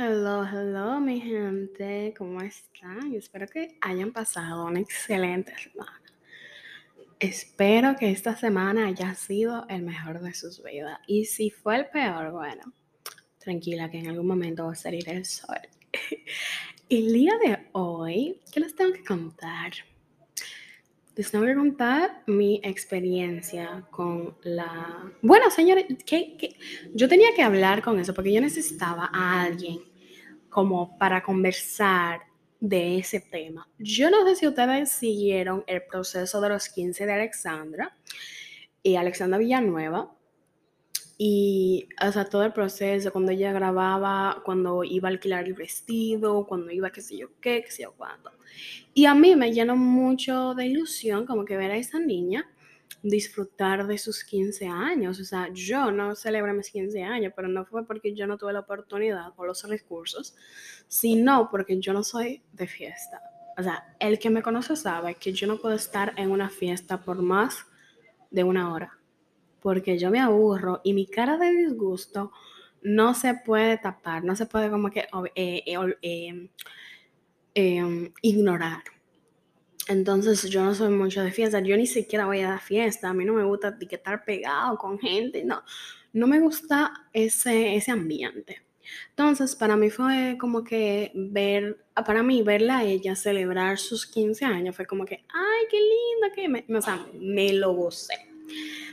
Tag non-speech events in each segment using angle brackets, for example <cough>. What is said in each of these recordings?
Hello, hello, mi gente, ¿cómo están? Espero que hayan pasado una excelente semana. Espero que esta semana haya sido el mejor de sus vidas. Y si fue el peor, bueno, tranquila que en algún momento va a salir el sol. <laughs> El día de hoy, ¿qué les tengo que contar? Les tengo que contar mi experiencia con la... Bueno, señores, yo tenía que hablar con eso porque yo necesitaba a alguien como para conversar de ese tema. Yo no sé si ustedes siguieron el proceso de los 15 de Alexandra y Alexandra Villanueva. Y, sea, todo el proceso, cuando ella grababa, cuando iba a alquilar el vestido, cuando iba qué sé yo qué, qué sé yo cuándo. Y a mí me llenó mucho de ilusión como que ver a esa niña disfrutar de sus 15 años. O sea, yo no celebré mis 15 años, pero no fue porque yo no tuve la oportunidad o los recursos, sino porque yo no soy de fiesta. O sea, el que me conoce sabe que yo no puedo estar en una fiesta por más de una hora, porque yo me aburro y mi cara de disgusto no se puede tapar, no se puede como que eh, eh, eh, em, ignorar. Entonces yo no soy mucho de fiesta, yo ni siquiera voy a la fiesta, a mí no me gusta estar pegado con gente, no, no me gusta ese, ese ambiente. Entonces para mí fue como que ver, para mí verla a ella celebrar sus 15 años fue como que, ay, qué linda que me, o sea, me lo gocé.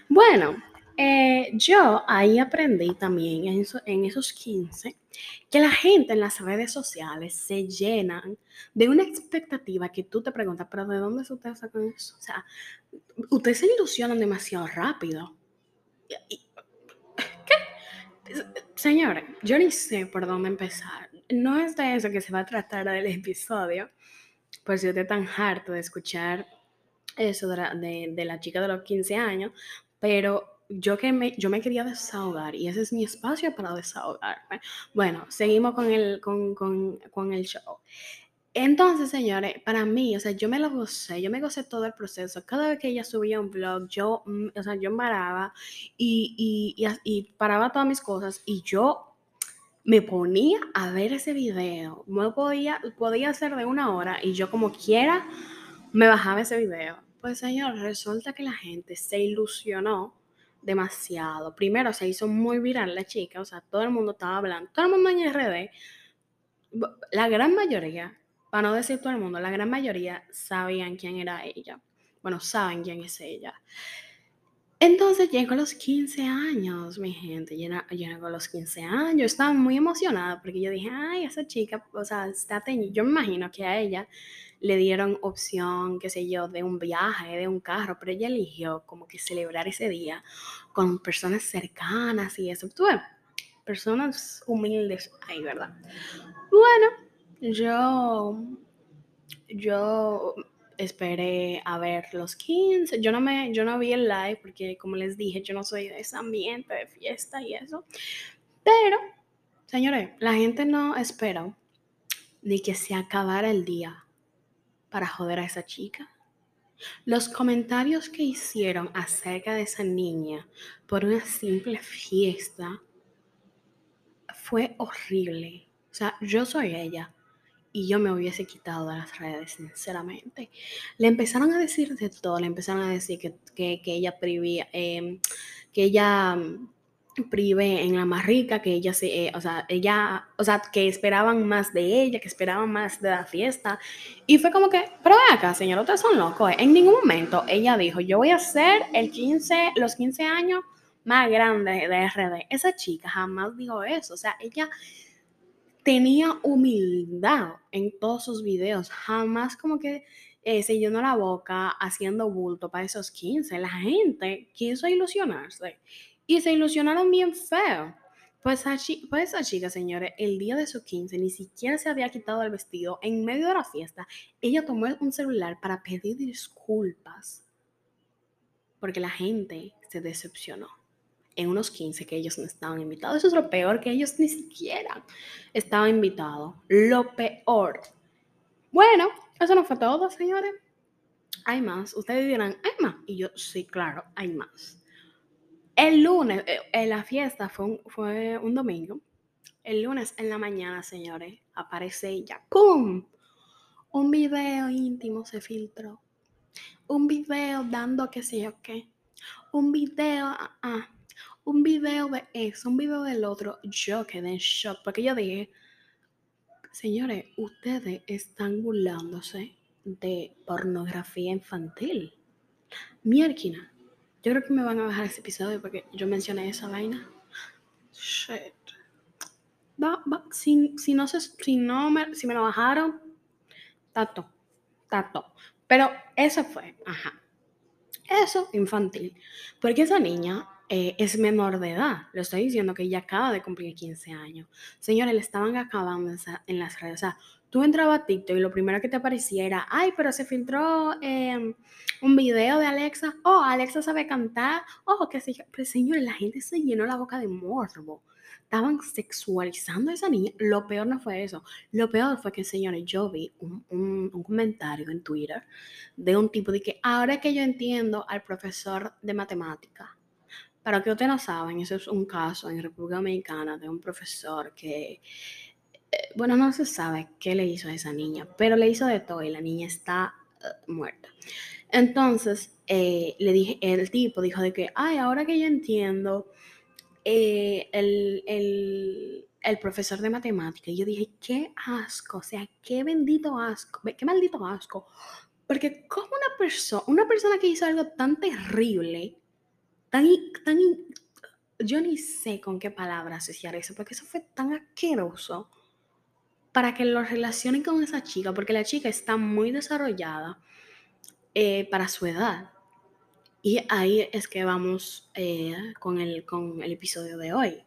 Bueno, eh, yo ahí aprendí también en, esos 15 que la gente en las redes sociales se llenan de una expectativa que tú te preguntas, pero ¿de dónde ustedes sacan eso? O sea, ustedes se ilusionan demasiado rápido. ¿Qué? Señores, yo ni sé por dónde empezar. No es de eso que se va a tratar del episodio, pues yo estoy tan harto de escuchar eso de la, de, de la chica de los 15 años, pero yo, que me, yo me quería desahogar y ese es mi espacio para desahogarme. Bueno, seguimos con el, con, con, con el show. Entonces, señores, para mí, o sea, yo me lo gocé, yo me gocé todo el proceso. Cada vez que ella subía un vlog, yo, mm, o sea, yo paraba y, y, y, y paraba todas mis cosas y yo me ponía a ver ese video. No podía, podía ser de una hora y yo como quiera me bajaba ese video. Pues, señor, resulta que la gente se ilusionó demasiado. Primero se hizo muy viral la chica, o sea, todo el mundo estaba hablando, todo el mundo en RD, la gran mayoría, para no decir todo el mundo, la gran mayoría sabían quién era ella. Bueno, saben quién es ella. Entonces llegó a los 15 años, mi gente, llegó a los 15 años, estaba muy emocionada porque yo dije, ay, esa chica, o sea, está teñida. Yo me imagino que a ella le dieron opción, qué sé yo, de un viaje, de un carro, pero ella eligió como que celebrar ese día con personas cercanas y eso. Tú personas humildes ahí, ¿verdad? Bueno, yo, yo esperé a ver los 15. Yo no, me, yo no vi el live porque, como les dije, yo no soy de ese ambiente de fiesta y eso. Pero, señores, la gente no espera ni que se acabara el día para joder a esa chica. Los comentarios que hicieron acerca de esa niña por una simple fiesta fue horrible. O sea, yo soy ella y yo me hubiese quitado de las redes, sinceramente. Le empezaron a decir de todo, le empezaron a decir que, que, que ella privía, eh, que ella prive en la más rica, que ella se, eh, o sea, ella, o sea, que esperaban más de ella, que esperaban más de la fiesta. Y fue como que, pero ve acá, señor, ustedes son locos. ¿eh? En ningún momento ella dijo, yo voy a hacer el 15, los 15 años más grandes de RD. Esa chica jamás dijo eso. O sea, ella tenía humildad en todos sus videos, jamás como que eh, se llenó la boca haciendo bulto para esos 15. La gente quiso ilusionarse y se ilusionaron bien feo. Pues, pues esa chica, señores, el día de su 15 ni siquiera se había quitado el vestido. En medio de la fiesta, ella tomó un celular para pedir disculpas porque la gente se decepcionó en unos 15 que ellos no estaban invitados. Eso es lo peor, que ellos ni siquiera estaban invitados. Lo peor. Bueno, eso no fue todo, señores. Hay más. Ustedes dirán, hay más. Y yo, sí, claro, hay más. El lunes, en eh, eh, la fiesta fue un, domingo. el lunes en la mañana, señores, aparece ella. ¡Pum! Un video íntimo se filtró. Un video dando qué sé yo qué. Un video, ah, ah, un video de eso, un video del otro. Yo quedé en shock porque yo dije, señores, ustedes están burlándose de pornografía infantil. Mierquina. Yo creo que me van a bajar ese episodio porque yo mencioné esa vaina. Shit. Va, va. Si, si no, se, si, no me, si me lo bajaron, tato, tato. Pero eso fue, ajá. Eso infantil. Porque esa niña eh, es menor de edad. Le estoy diciendo que ella acaba de cumplir 15 años. Señores, le estaban acabando en las redes. O sea, tú entrabas a TikTok y lo primero que te aparecía era, ay, pero se filtró em, un video de Alexa. Oh, Alexa sabe cantar. Oh, qué sé yo. Pero señores, la gente se llenó la boca de morbo. Estaban sexualizando a esa niña. Lo peor no fue eso. Lo peor fue que, señores, yo vi un, un, comentario en Twitter de un tipo de que ahora que yo entiendo al profesor de matemática, para que ustedes no saben, eso es un caso en República Dominicana de un profesor que, bueno, no se sabe qué le hizo a esa niña, pero le hizo de todo y la niña está eh, muerta. Entonces, eh, le dije, el tipo dijo de que, ay, ahora que yo entiendo el, el, el, profesor de matemática, yo dije, qué asco, o sea, qué bendito asco, qué maldito asco. Porque como una persona, una persona que hizo algo tan terrible, tan, yo ni sé con qué palabra asociar eso, porque eso fue tan asqueroso para que lo relacionen con esa chica, porque la chica está muy desarrollada eh, para su edad. Y ahí es que vamos eh, con, el, con el episodio de hoy.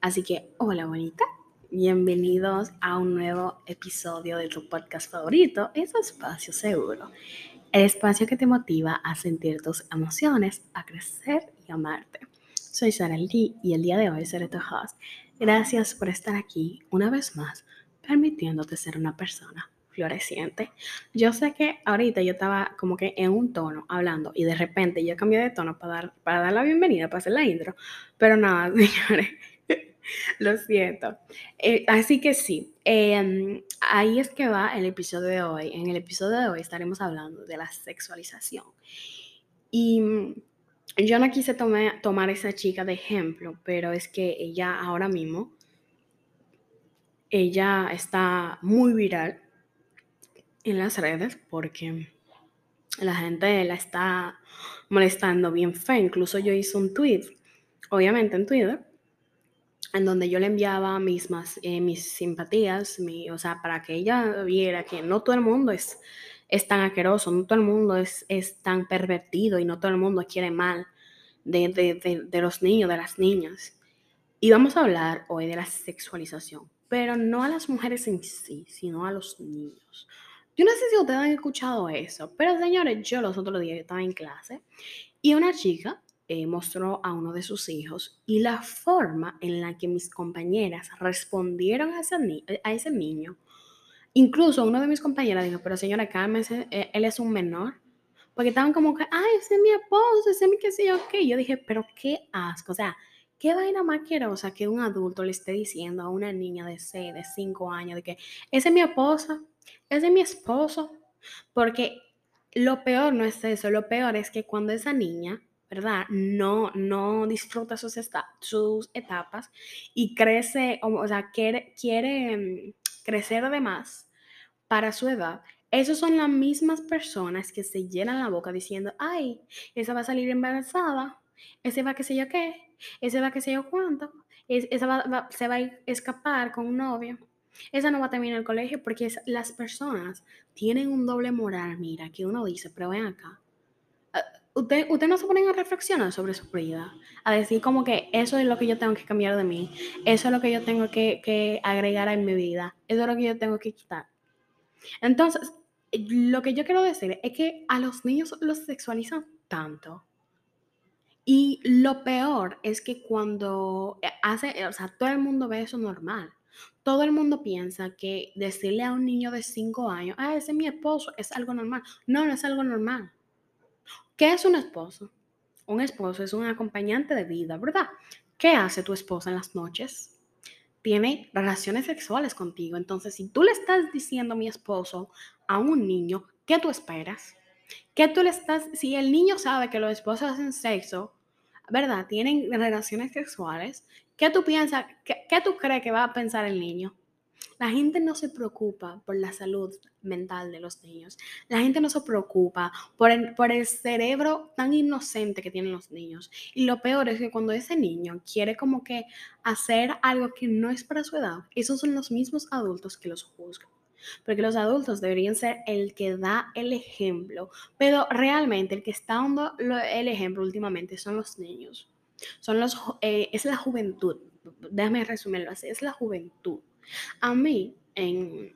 Así que, hola bonita, bienvenidos a un nuevo episodio de tu podcast favorito, es Espacio Seguro el espacio que te motiva a sentir tus emociones, a crecer y amarte. Soy Sara Lee y el día de hoy seré tu host. Gracias por estar aquí una vez más, permitiéndote ser una persona floreciente. Yo sé que ahorita yo estaba como que en un tono hablando y de repente yo cambié de tono para dar, para dar la bienvenida, para hacer la intro, pero nada, <laughs> señores, Lo siento. Eh, así que sí, em, ahí es que va el episodio de hoy. En el episodio de hoy estaremos hablando de la sexualización. Y mm, yo no quise tomar, tomar esa chica de ejemplo, pero es que ella ahora mismo, ella está muy viral en las redes porque la gente la está molestando bien fe. Incluso yo hice un tweet, obviamente en Twitter, en donde yo le enviaba mis, eh, mis simpatías, mi, o sea, para que ella viera que no todo el mundo es, es tan asqueroso, no todo el mundo es, es tan pervertido y no todo el mundo quiere mal de, de, de, los niños, de las niñas. Y vamos a hablar hoy de la sexualización, pero no a las mujeres en sí, sino a los niños. Yo no sé si ustedes han escuchado eso, pero señores, yo los otros días estaba en clase y una chica eh, mostró a uno de sus hijos y la forma en la que mis compañeras respondieron a ese, a ese niño. Incluso uno de mis compañeras dijo, pero señora, cálmese, eh, él es un menor. Porque estaban como que, ay, ese es mi esposo, ese es mi qué sé yo qué. Yo dije, pero qué asco. O sea, qué vaina más que un adulto le esté diciendo a una niña de 6, de 5 años, de que ese es mi esposa, ese es mi esposo. Porque lo peor no es eso, lo peor es que cuando esa niña ¿verdad? No, no disfruta sus, etapas y crece, o, sea, quiere, quiere mm, crecer de más para su edad. Esas son las mismas personas que se llenan la boca diciendo, ay, esa va a salir embarazada, ese va a qué sé yo qué, ese va a qué sé yo cuánto, esa va, se va a escapar con un novio, esa no va a terminar el colegio porque las personas tienen un doble moral, mira, que uno dice, pero ven acá, usted, usted no se ponen a reflexionar sobre su vida, a decir como que eso es lo que yo tengo que cambiar de mí, eso es lo que yo tengo que, que agregar en mi vida, eso es lo que yo tengo que quitar. Entonces, lo que yo quiero decir es que a los niños los sexualizan tanto. Y lo peor es que cuando hace, o sea, todo el mundo ve eso normal. Todo el mundo piensa que decirle a un niño de 5 años, ah, ese es mi esposo, es algo normal. No, no es algo normal. ¿Qué es un esposo? Un esposo es un acompañante de vida, ¿verdad? ¿Qué hace tu esposa en las noches? tiene relaciones sexuales contigo. Entonces, si tú le estás diciendo mi esposo a un niño, ¿qué tú esperas? ¿Qué tú le estás, si el niño sabe que los esposos hacen sexo, ¿verdad? Tienen relaciones sexuales, ¿qué tú piensas, qué, qué tú crees que va a pensar el niño? La gente no se preocupa por la salud mental de los niños. La gente no se preocupa por el, por el cerebro tan inocente que tienen los niños. Y lo peor es que cuando ese niño quiere como que hacer algo que no es para su edad, esos son los mismos adultos que los juzgan. Porque los adultos deberían ser el que da el ejemplo, pero realmente el que está dando el ejemplo últimamente son los niños. Son los, eh, es la juventud. Déjame resumirlo así, es la juventud. A mí, en,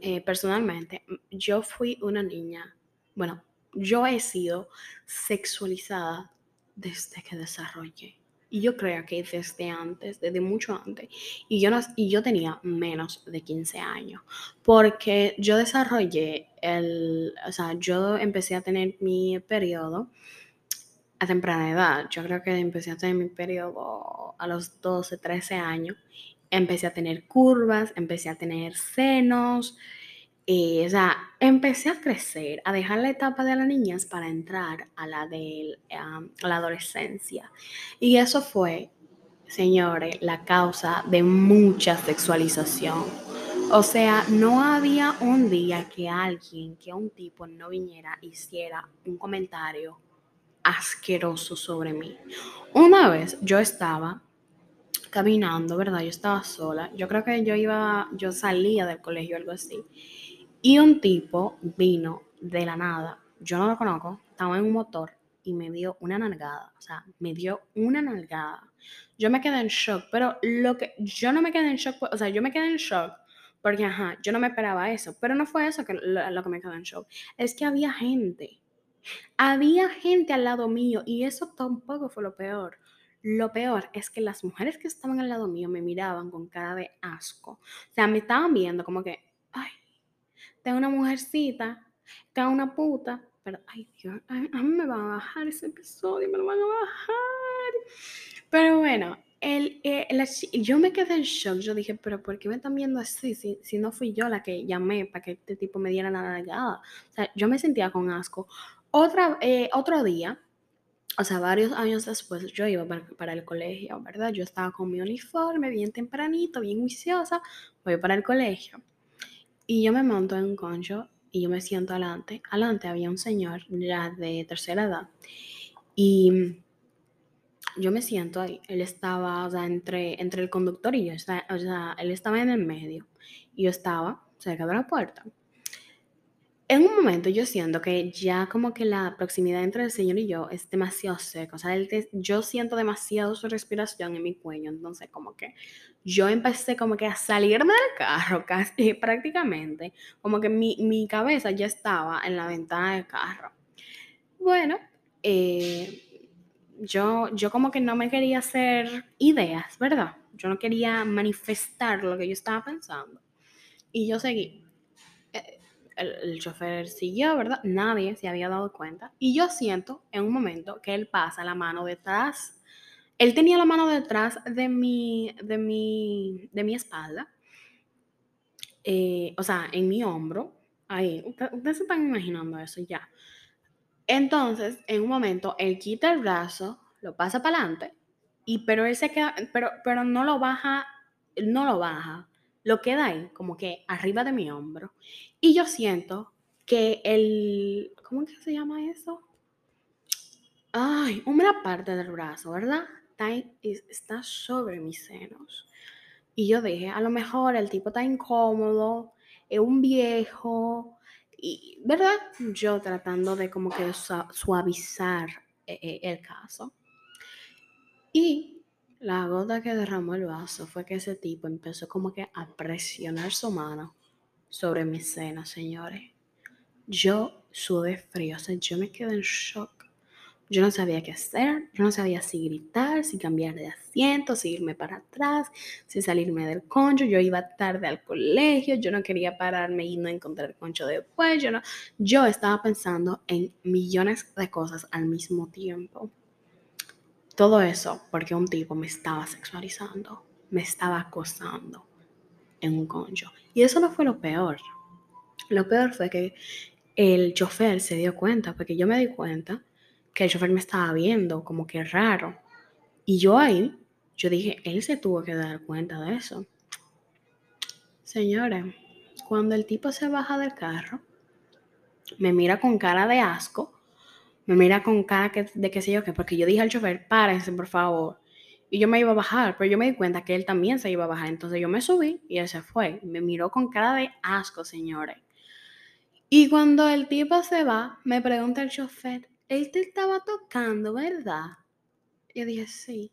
eh, personalmente, yo fui una niña, bueno, yo he sido sexualizada desde que desarrollé. Y yo creo que desde antes, desde mucho antes. Y yo, no, y yo tenía menos de 15 años. Porque yo desarrollé el, o sea, yo empecé a tener mi periodo a temprana edad. Yo creo que empecé a tener mi periodo a los 12, 13 años empecé a tener curvas, empecé a tener senos, eh, o sea, empecé a crecer, a dejar la etapa de las niñas para entrar a la de la adolescencia. Y eso fue, señores, la causa de mucha sexualización. O sea, no había un día que alguien, que un tipo no viniera, hiciera un comentario asqueroso sobre mí. Una vez yo estaba caminando, ¿verdad? Yo estaba sola. Yo creo que yo iba, yo salía del colegio algo así. Y un tipo vino de la nada. Yo no lo conozco. Estaba en un motor y me dio una nalgada. O sea, me dio una nalgada. Yo me quedé en shock, pero lo que yo no me quedé en shock, o sea, yo me quedé en shock porque, ajá, yo no me esperaba eso. Pero no fue eso lo, lo que me quedó en shock. Es que había gente. Había gente al lado mío y eso tampoco fue lo peor. Lo peor es que las mujeres que estaban al lado mío me miraban con cara de asco. O sea, me estaban viendo como que, ay, tengo una mujercita, tengo una puta. Pero, ay, Dios, a, mí me van a bajar ese episodio, me lo van a bajar. Pero bueno, el, eh, yo me quedé en shock. Yo dije, pero ¿por qué me están viendo así? Si, si no fui yo la que llamé para que este tipo me diera la nalgada. O sea, yo me sentía con asco. Otra, eh, otro día, o sea, varios años después yo iba para, el colegio, ¿verdad? Yo estaba con mi uniforme bien tempranito, bien juiciosa, voy para el colegio. Y yo me monto en un concho y yo me siento adelante. Adelante había un señor ya de tercera edad. Y yo me siento ahí. Él estaba, o sea, entre, entre el conductor y yo. O sea, él estaba en el medio. Y yo estaba cerca de la puerta. En un momento yo siento que ya como que la proximidad entre el Señor y yo es demasiado seca, o sea, yo siento demasiado su respiración en mi cuello, entonces como que yo empecé como que a salirme del carro casi <laughs> prácticamente, como que mi, mi cabeza ya estaba en la ventana del carro. Bueno, eh, yo, yo como que no me quería hacer ideas, ¿verdad? Yo no quería manifestar lo que yo estaba pensando. Y yo seguí el, chofer siguió, ¿verdad? Nadie se había dado cuenta. Y yo siento en un momento que él pasa la mano detrás. Él tenía la mano detrás de mi, de mi, de mi espalda. Eh, o sea, en mi hombro. Ahí, ustedes se están imaginando eso ya. Entonces, en un momento, él quita el brazo, lo pasa para adelante, y pero él se queda, pero, pero no lo baja, no lo baja lo queda ahí, como que arriba de mi hombro. Y yo siento que el, ¿cómo que se llama eso? Ay, una parte del brazo, ¿verdad? Está, está sobre mis senos. Y yo dije, a lo mejor el tipo está incómodo, es un viejo, y, ¿verdad? Yo tratando de como que suavizar eh, eh, el caso. Y la gota que derramó el vaso fue que ese tipo empezó como que a presionar su mano sobre mi seno, señores. Yo sudé frío, o sea, yo me quedé en shock. Yo no sabía qué hacer, yo no sabía si gritar, si cambiar de asiento, si irme para atrás, si salirme del concho. Yo iba tarde al colegio, yo no quería pararme y no encontrar concho después. Yo, yo estaba pensando en millones de cosas al mismo tiempo. Todo eso porque un tipo me estaba sexualizando. me estaba acosando en un concho. Y eso no fue lo peor. Lo peor fue que el chofer se dio cuenta, porque yo me di cuenta que el chofer me estaba viendo como que raro. Y yo ahí, yo dije, él se tuvo que dar cuenta de eso. Señores, cuando el tipo se baja del carro, me mira con cara de asco, me mira con cara de qué sé yo qué, porque yo dije al chofer, párense por favor. Y yo me iba a bajar, pero yo me di cuenta que él también se iba a bajar. Entonces yo me subí y él se fue. Me miró con cara de asco, señores. Y cuando el tipo se va, me pregunta el chofer, él te estaba tocando, ¿verdad? Yo dije, sí.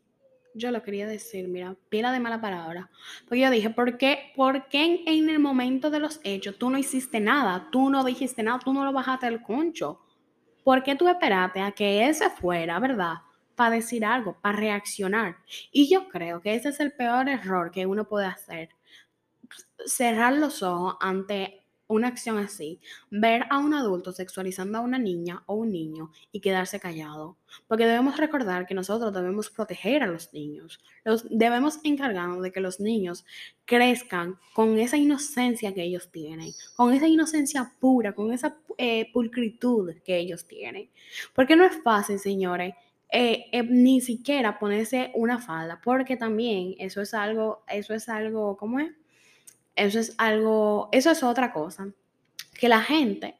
Yo lo quería decir, mira, pila de mala palabra. Porque yo dije, ¿por qué, ¿por qué en, el momento de los hechos tú no hiciste nada? Tú no dijiste nada, tú no lo bajaste del concho. ¿Por qué tú esperaste a que ese fuera, verdad? Para decir algo, para reaccionar. Y yo creo que ese es el peor error que uno puede hacer. Cerrar los ojos ante una acción así, ver a un adulto sexualizando a una niña o un niño y quedarse callado, porque debemos recordar que nosotros debemos proteger a los niños, los, debemos encargarnos de que los niños crezcan con esa inocencia que ellos tienen, con esa inocencia pura, con esa eh, pulcritud que ellos tienen, porque no es fácil, señores. Eh, eh, ni siquiera ponerse una falda, porque también eso es algo, eso es algo, ¿cómo es? Eso es algo, eso es otra cosa, que la gente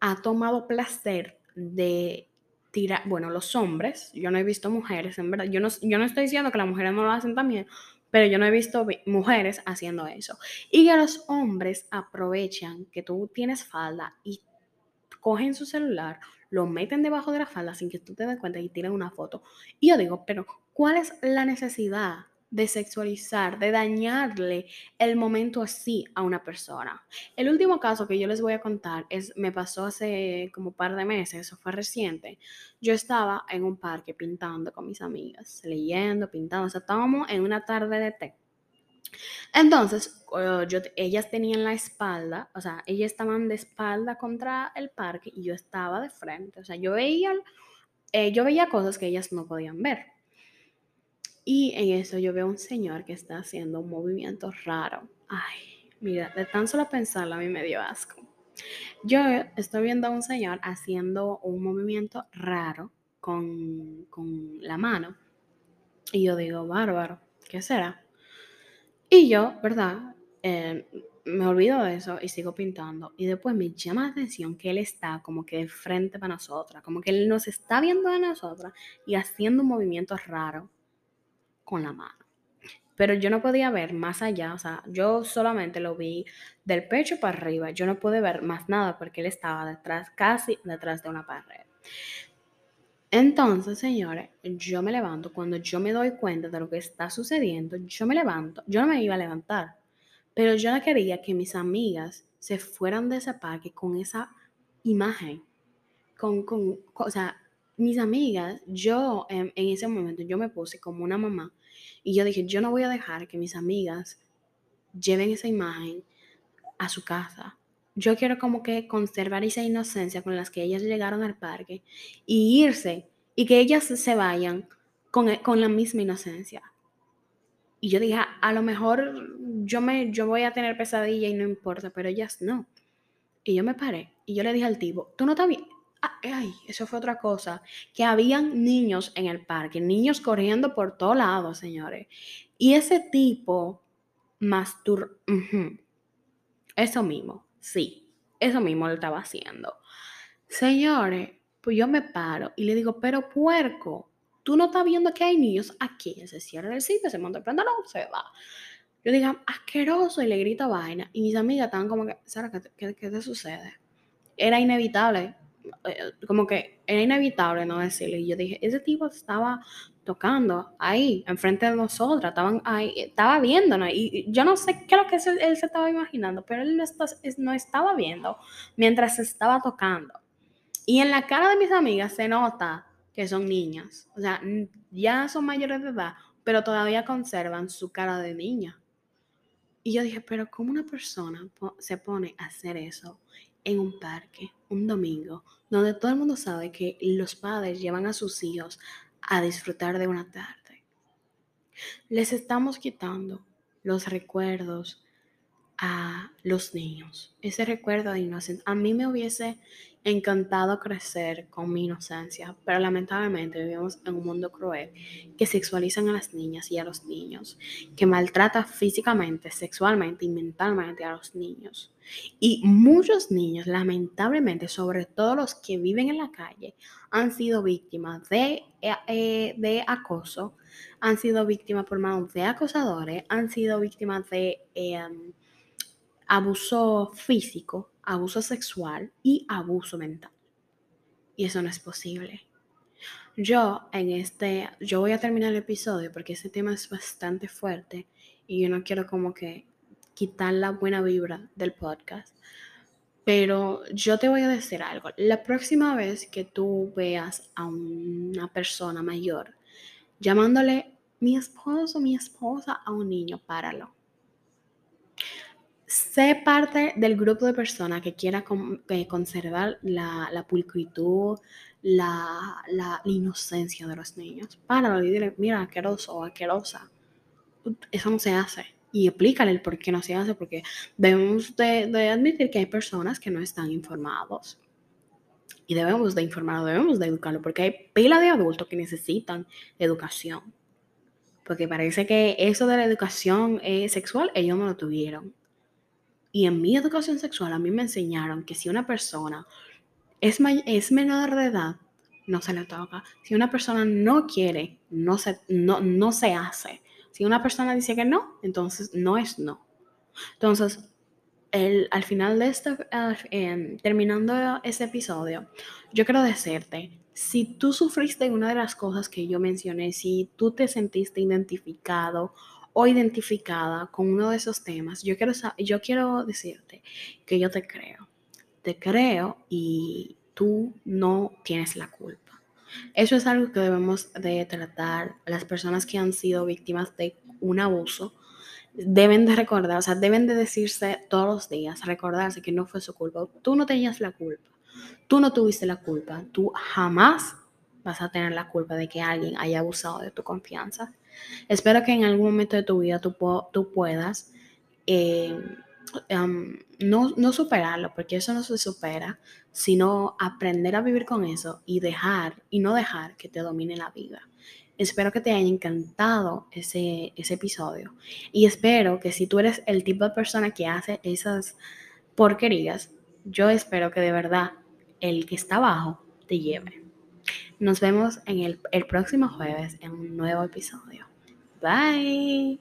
ha tomado placer de tirar, bueno, los hombres, yo no he visto mujeres, en verdad, yo no, yo no estoy diciendo que las mujeres no lo hacen también, pero yo no he visto mujeres haciendo eso. Y que los hombres aprovechan que tú tienes falda y cogen su celular, lo meten debajo de la falda sin que tú te des cuenta y tiran una foto. Y yo digo, pero ¿cuál es la necesidad de sexualizar, de dañarle el momento así a una persona. El último caso que yo les voy a contar es, me pasó hace como un par de meses, eso fue reciente. Yo estaba en un parque pintando con mis amigas, leyendo, pintando, o sea, estábamos en una tarde de té. Entonces, ellas tenían la espalda, o sea, ellas estaban de espalda contra el parque y yo estaba de frente, o sea, yo veía, eh, yo veía cosas que ellas no podían ver. Y en eso yo veo un señor que está haciendo un movimiento raro. Ay, mira, de tan solo pensarlo a mí me dio asco. Yo estoy viendo a un señor haciendo un movimiento raro con, la mano. Y yo digo, bárbaro, ¿qué será? Y yo, ¿verdad? Eh, me olvido de eso y sigo pintando. Y después me llama la atención que él está como que de frente para nosotras, como que él nos está viendo a nosotras y haciendo un movimiento raro con la mano. Pero yo no podía ver más allá, o sea, yo solamente lo vi del pecho para arriba, yo no pude ver más nada porque él estaba detrás, casi detrás de una pared. Entonces, señores, yo me levanto, cuando yo me doy cuenta de lo que está sucediendo, yo me levanto, yo no me iba a levantar, pero yo no quería que mis amigas se fueran de ese parque con esa imagen, con, con, o sea, mis amigas, yo en, ese momento, yo me puse como una mamá y yo dije, yo no voy a dejar que mis amigas lleven esa imagen a su casa. Yo quiero como que conservar esa inocencia con las que ellas llegaron al parque y irse y que ellas se vayan con, e, con la misma inocencia. Y yo dije, a lo mejor yo, me, yo voy a tener pesadilla y no importa, pero ellas no. Y yo me paré y yo le dije al tipo, tú no estás bien, ay, eso fue otra cosa, que habían niños en el parque, niños corriendo por todos lados, señores. Y ese tipo mastur... Eso mismo, sí, eso mismo lo estaba haciendo. Señores, pues yo me paro y le digo, pero puerco, tú no estás viendo que hay niños aquí. Se cierra el sitio, se monta el pantalón, se va. Yo digo, asqueroso, y le grito vaina. Y mis amigas estaban como que, Sara, qué te sucede? Era inevitable como que era inevitable no decirle. Y yo dije, ese tipo estaba tocando ahí, enfrente de nosotras, estaban ahí, estaba viéndonos. Y yo no sé qué es lo que él se estaba imaginando, pero él no, no estaba viendo mientras estaba tocando. Y en la cara de mis amigas se nota que son niñas. O sea, ya son mayores de edad, pero todavía conservan su cara de niña. Y yo dije, pero ¿cómo una persona se pone a hacer eso en un parque un domingo donde todo el mundo sabe que los padres llevan a sus hijos a disfrutar de una tarde. Les estamos quitando los recuerdos a los niños. Ese recuerdo de inocencia. A mí me hubiese encantado crecer con mi inocencia, pero lamentablemente vivimos en un mundo cruel que sexualizan a las niñas y a los niños, que maltrata físicamente, sexualmente y mentalmente a los niños. Y muchos niños, lamentablemente, sobre todo los que viven en la calle, han sido víctimas de, eh, de acoso, han sido víctimas por manos de acosadores, han sido víctimas de em, abuso físico, abuso sexual y abuso mental. Y eso no es posible. Yo en este, yo voy a terminar el episodio porque este tema es bastante fuerte y yo no quiero como que quitar la buena vibra del podcast. Pero yo te voy a decir algo. La próxima vez que tú veas a una persona mayor llamándole mi esposo, mi esposa a un niño, páralo sé parte del grupo de personas que quiera conservar la, pulcritud, la, inocencia de los niños. Para y dile, mira, asqueroso o asquerosa. Eso no se hace. Y explícale el por qué no se hace, porque debemos de, admitir que hay personas que no están informados. Y debemos de informarlo, debemos de educarlo, porque hay pila de adultos que necesitan educación. Porque parece que eso de la educación eh, sexual ellos no lo tuvieron. Y en mi educación sexual a mí me enseñaron que si una persona es, es menor de edad, no se le toca. Si una persona no quiere, no se, no, no se hace. Si una persona dice que no, entonces no es no. Entonces, el, al final de este, em, terminando este episodio, yo quiero decirte, si tú sufriste una de las cosas que yo mencioné, si tú te sentiste identificado o identificada con uno de esos temas, yo quiero, yo quiero decirte que yo te creo. Te creo y tú no tienes la culpa. Eso es algo que debemos de tratar. Las personas que han sido víctimas de un abuso deben de recordar, o sea, deben de decirse todos los días, recordarse que no fue su culpa. Tú no tenías la culpa. Tú no tuviste la culpa. Tú jamás vas a tener la culpa de que alguien haya abusado de tu confianza. Espero que en algún momento de tu vida tú, tú puedas eh, no, no superarlo, porque eso no se supera, sino aprender a vivir con eso y dejar, y no dejar que te domine la vida. Espero que te haya encantado ese, ese episodio y espero que si tú eres el tipo de persona que hace esas porquerías, yo espero que de verdad el que está abajo te lleve. Nos vemos en el, el próximo jueves en un nuevo episodio. Bye.